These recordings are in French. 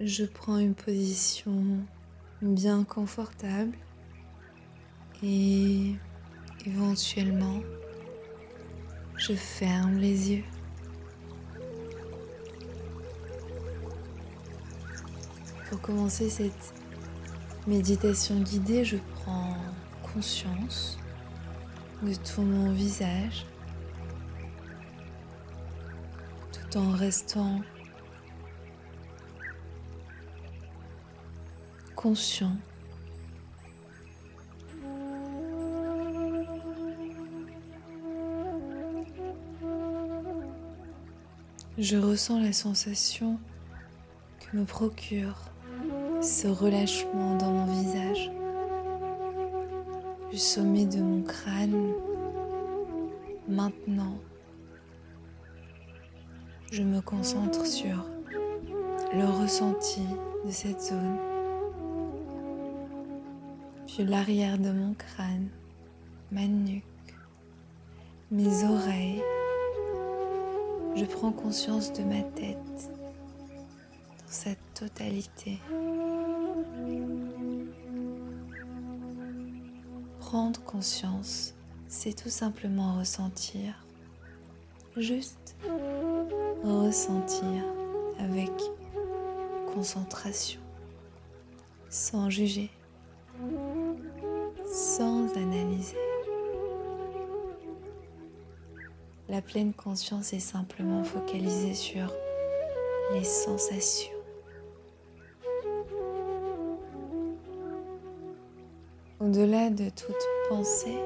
je prends une position bien confortable et éventuellement je ferme les yeux. Pour commencer cette méditation guidée, je prends conscience de tout mon visage tout en restant conscient. Je ressens la sensation que me procure ce relâchement dans mon visage, du sommet de mon crâne. Maintenant, je me concentre sur le ressenti de cette zone puis l'arrière de mon crâne, ma nuque, mes oreilles. Je prends conscience de ma tête dans sa totalité. Prendre conscience, c'est tout simplement ressentir. Juste ressentir avec concentration, sans juger La pleine conscience est simplement focalisée sur les sensations. Au-delà de toute pensée,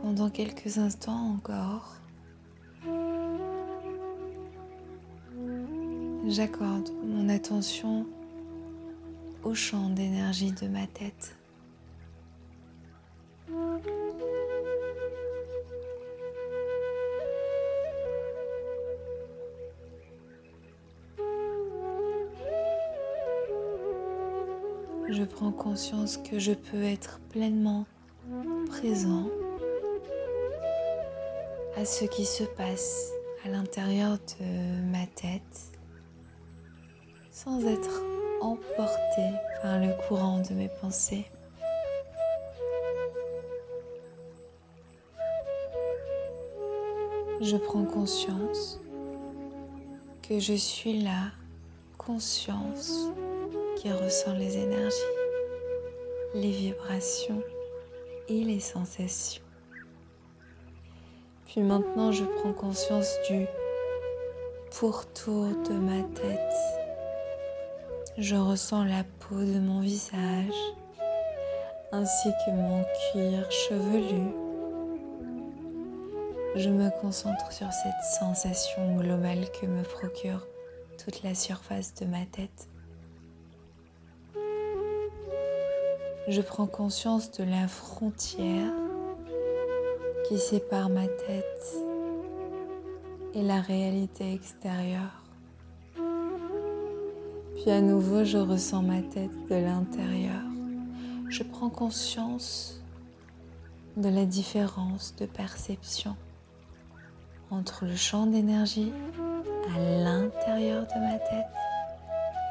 pendant quelques instants encore, j'accorde mon attention au champ d'énergie de ma tête. Je prends conscience que je peux être pleinement présent à ce qui se passe à l'intérieur de ma tête sans être emporté par le courant de mes pensées. Je prends conscience que je suis la conscience qui ressent les énergies, les vibrations et les sensations. Puis maintenant, je prends conscience du pourtour de ma tête je ressens la peau de mon visage ainsi que mon cuir chevelu. Je me concentre sur cette sensation globale que me procure toute la surface de ma tête. Je prends conscience de la frontière qui sépare ma tête et la réalité extérieure. Puis à nouveau, je ressens ma tête de l'intérieur. Je prends conscience de la différence de perception entre le champ d'énergie à l'intérieur de ma tête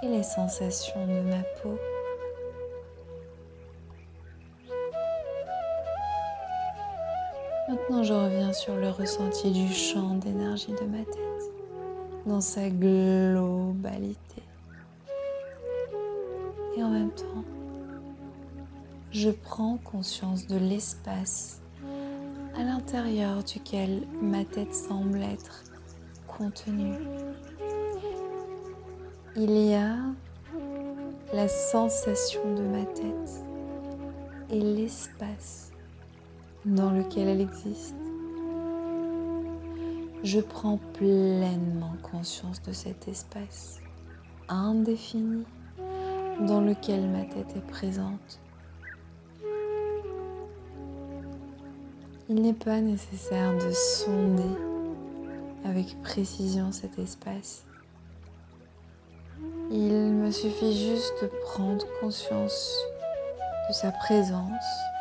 et les sensations de ma peau. Maintenant, je reviens sur le ressenti du champ d'énergie de ma tête dans sa globalité et en même temps, je prends conscience de l'espace à l'intérieur duquel ma tête semble être contenue. Il y a la sensation de ma tête et l'espace dans lequel elle existe. Je prends pleinement conscience de cet espace indéfini dans lequel ma tête est présente. Il n'est pas nécessaire de sonder avec précision cet espace. Il me suffit juste de prendre conscience de sa présence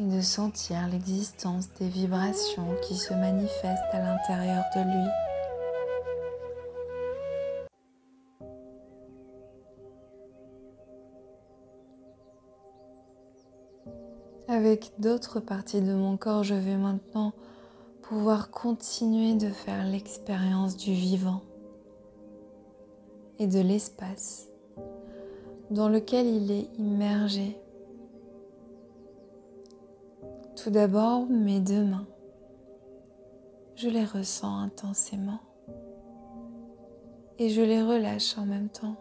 et de sentir l'existence des vibrations qui se manifestent à l'intérieur de lui. Avec d'autres parties de mon corps, je vais maintenant pouvoir continuer de faire l'expérience du vivant et de l'espace dans lequel il est immergé tout d'abord, mes deux mains. Je les ressens intensément et je les relâche en même temps.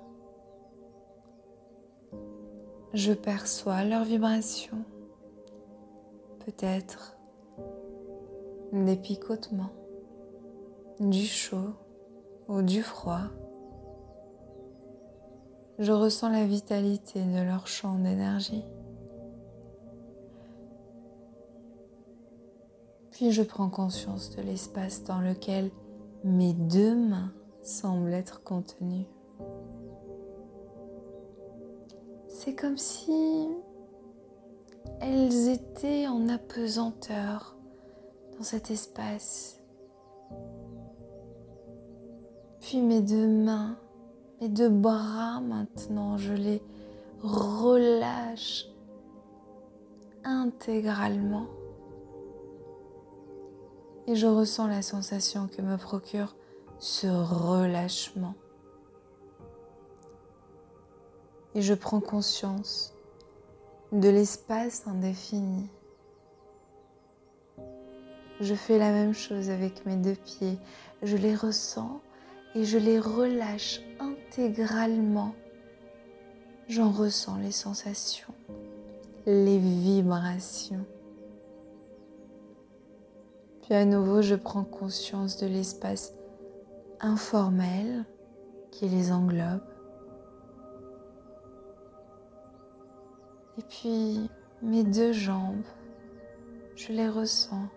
Je perçois leur vibration, peut-être des picotements, du chaud ou du froid. Je ressens la vitalité de leur champ d'énergie. Puis je prends conscience de l'espace dans lequel mes deux mains semblent être contenues. C'est comme si elles étaient en apesanteur dans cet espace. Puis mes deux mains, mes deux bras maintenant, je les relâche intégralement. Et je ressens la sensation que me procure ce relâchement. Et je prends conscience de l'espace indéfini je fais la même chose avec mes deux pieds. Je les ressens et je les relâche intégralement. J'en ressens les sensations, les vibrations. Puis à nouveau, je prends conscience de l'espace informel qui les englobe. Et puis mes deux jambes, je les ressens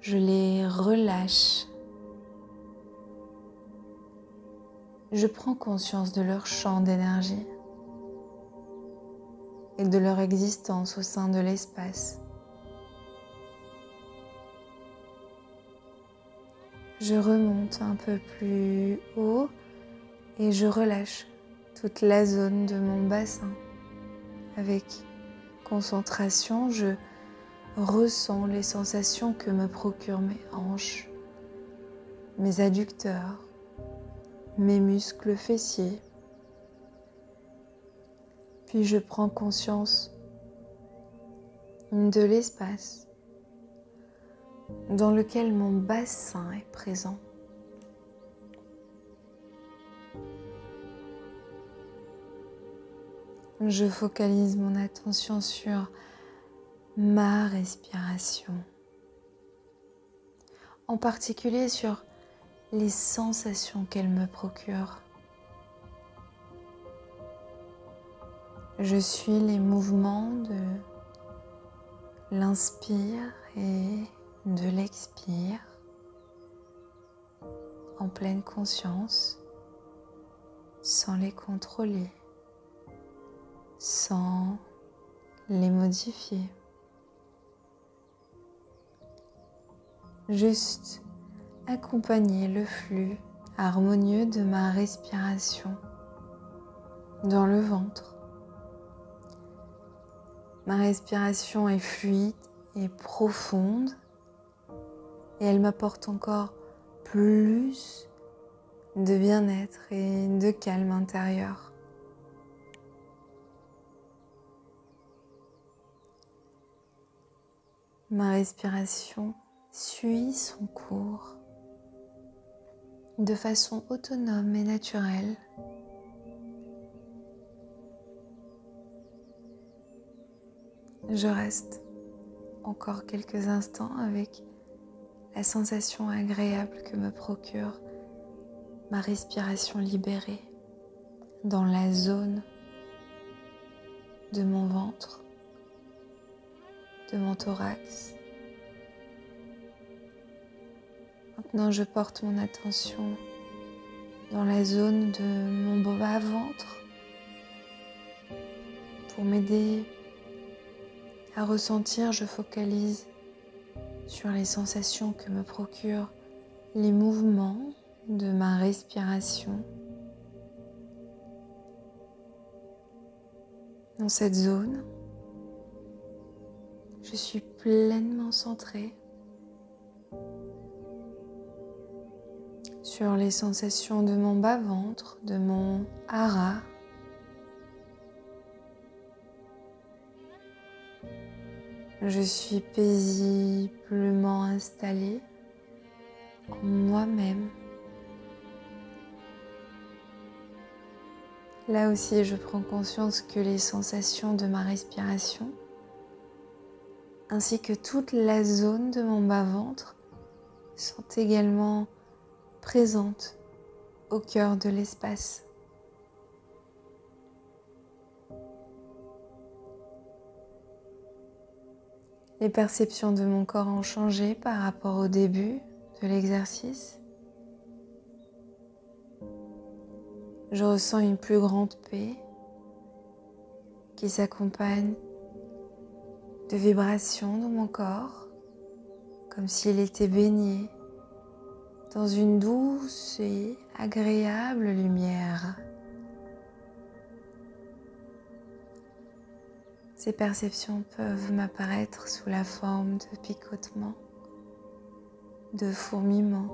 je les relâche. Je prends conscience de leur champ d'énergie et de leur existence au sein de l'espace. Je remonte un peu plus haut et je relâche toute la zone de mon bassin. Avec concentration, je ressens les sensations que me procurent mes hanches, mes adducteurs, mes muscles fessiers. Puis je prends conscience de l'espace dans lequel mon bassin est présent. Je focalise mon attention sur ma respiration, en particulier sur les sensations qu'elle me procure. Je suis les mouvements de l'inspire et de l'expire en pleine conscience sans les contrôler, sans les modifier. juste accompagner le flux harmonieux de ma respiration dans le ventre. Ma respiration est fluide et profonde et elle m'apporte encore plus de bien-être et de calme intérieur. Ma respiration suit son cours de façon autonome et naturelle. Je reste encore quelques instants avec la sensation agréable que me procure ma respiration libérée dans la zone de mon ventre, de mon thorax, Maintenant, je porte mon attention dans la zone de mon bas-ventre pour m'aider à ressentir. Je focalise sur les sensations que me procurent les mouvements de ma respiration. Dans cette zone, Je suis pleinement centrée sur les sensations de mon bas-ventre, de mon hara. Je suis paisiblement installée en moi-même. Là aussi, je prends conscience que les sensations de ma respiration, ainsi que toute la zone de mon bas-ventre, sont également présentes au cœur de l'espace. Les perceptions de mon corps ont changé par rapport au début de l'exercice. je ressens une plus grande paix qui s'accompagne de vibrations dans mon corps, comme s'il était baigné dans une douce et agréable lumière. Ces perceptions peuvent m'apparaître sous la forme de picotements, de fourmillements,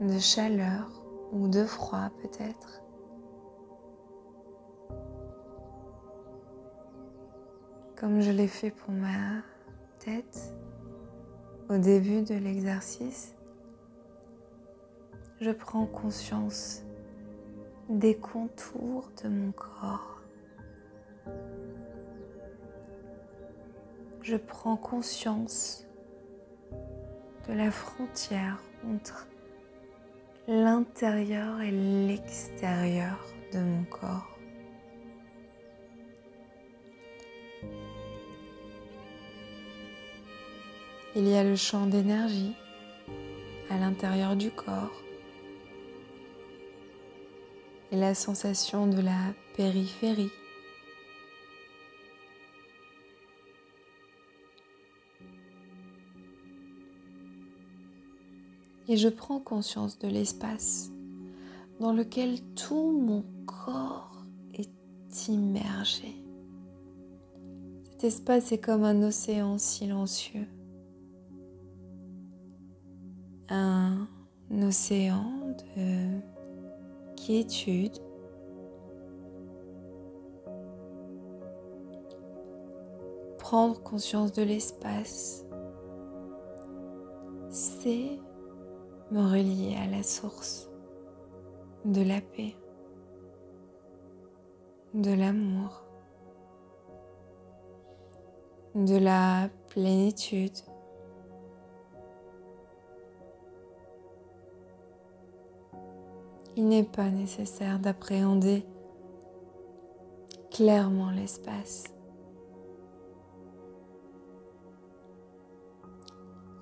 de chaleur ou de froid peut-être. comme je l'ai fait pour ma tête au début de l'exercice, je prends conscience des contours de mon corps. Je prends conscience de la frontière entre l'intérieur et l'extérieur de mon corps. Il y a le champ d'énergie à l'intérieur du corps et la sensation de la périphérie. Et je prends conscience de l'espace dans lequel tout mon corps est immergé. Cet espace est comme un océan silencieux un océan de quiétude. Prendre conscience de l'espace, c'est me relier à la source de la paix, de l'amour, de la plénitude. il n'est pas nécessaire d'appréhender clairement l'espace.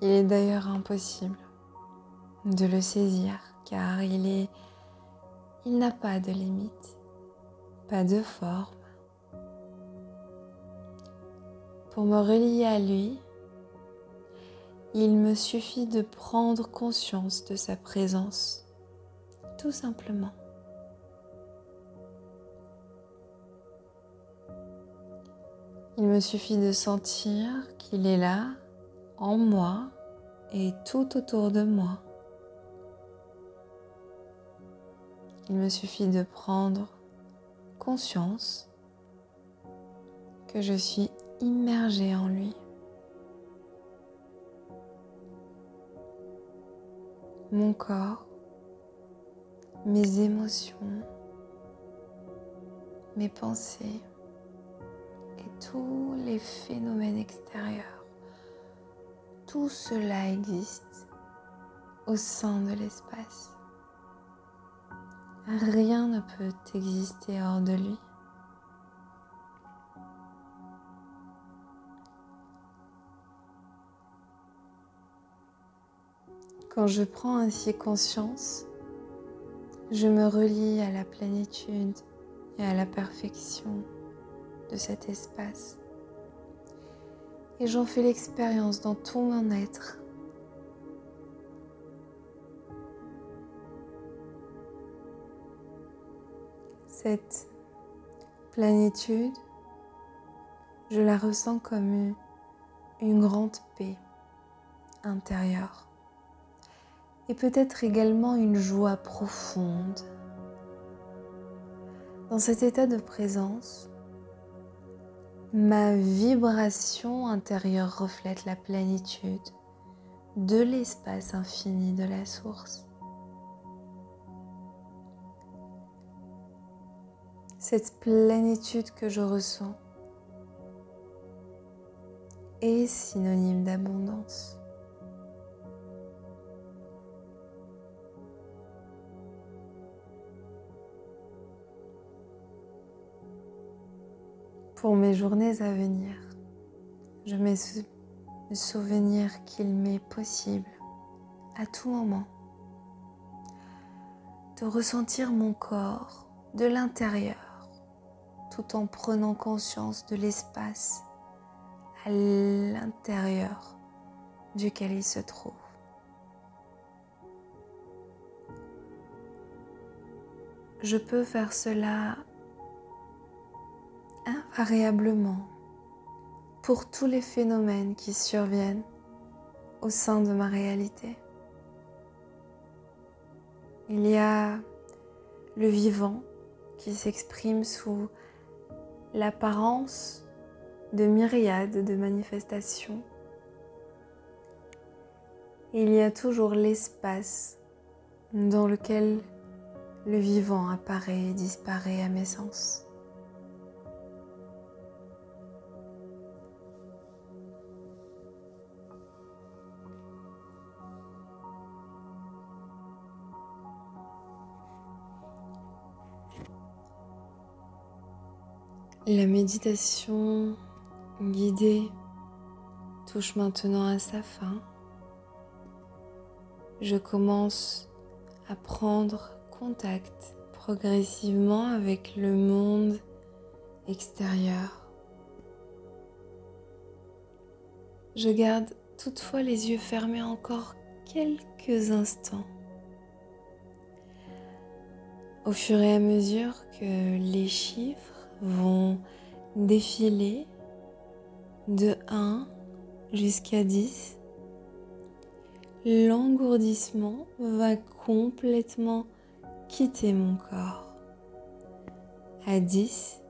Il est d'ailleurs impossible de le saisir car il est il n'a pas de limite, pas de forme. Pour me relier à lui, il me suffit de prendre conscience de sa présence tout simplement. Il me suffit de sentir qu'il est là, en moi et tout autour de moi. Il me suffit de prendre conscience que je suis immergée en lui. Mon corps mes émotions, mes pensées et tous les phénomènes extérieurs. Tout cela existe au sein de l'espace. Rien ne peut exister hors de lui. Quand je prends ainsi conscience je me relie à la plénitude et à la perfection de cet espace. Et j'en fais l'expérience dans tout mon être. Cette plénitude, je la ressens comme une grande paix intérieure et peut-être également une joie profonde. Dans cet état de présence, ma vibration intérieure reflète la plénitude de l'espace infini de la source. Cette plénitude que je ressens est synonyme d'abondance. Pour mes journées à venir, je me souvenir qu'il m'est possible à tout moment de ressentir mon corps de l'intérieur tout en prenant conscience de l'espace à l'intérieur duquel il se trouve. Je peux faire cela invariablement pour tous les phénomènes qui surviennent au sein de ma réalité. Il y a le vivant qui s'exprime sous l'apparence de myriades de manifestations. Il y a toujours l'espace dans lequel le vivant apparaît et disparaît à mes sens. La méditation guidée touche maintenant à sa fin. Je commence à prendre contact progressivement avec le monde extérieur. Je garde toutefois les yeux fermés encore quelques instants. Au fur et à mesure que les chiffres vont défiler de 1 jusqu'à 10. L'engourdissement va complètement quitter mon corps. À 10,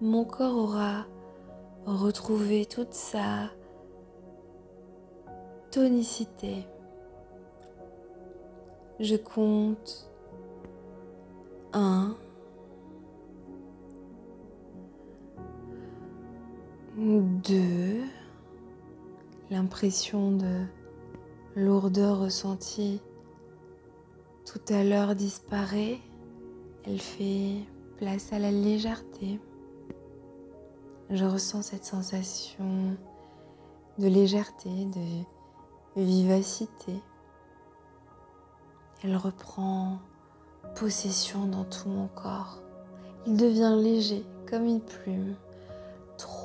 mon corps aura retrouvé toute sa tonicité. Je compte 1, Deux, l'impression de lourdeur ressentie tout à l'heure disparaît. Elle fait place à la légèreté. Je ressens cette sensation de légèreté, de vivacité. Elle reprend possession dans tout mon corps. Il devient léger comme une plume.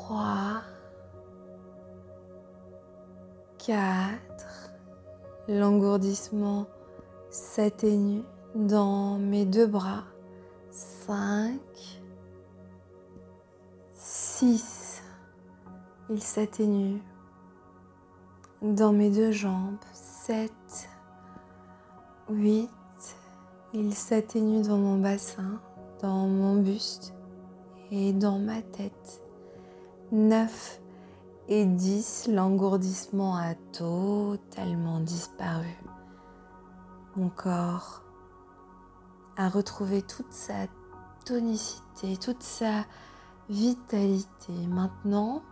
3, 4, l'engourdissement s'atténue dans mes deux bras, 5, 6, il s'atténue dans mes deux jambes, 7, 8, il s'atténue dans mon bassin, dans mon buste et dans ma tête. 9 et 10, l'engourdissement a totalement disparu. Mon corps a retrouvé toute sa tonicité, toute sa vitalité. Maintenant,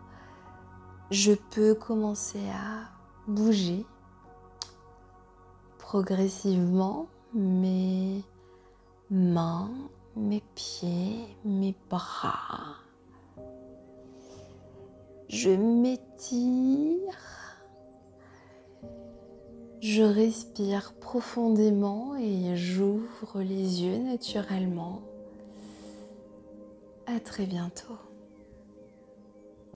je peux commencer à bouger progressivement mes mains, mes pieds, mes bras je m'étire, je respire profondément et j'ouvre les yeux naturellement. À très bientôt.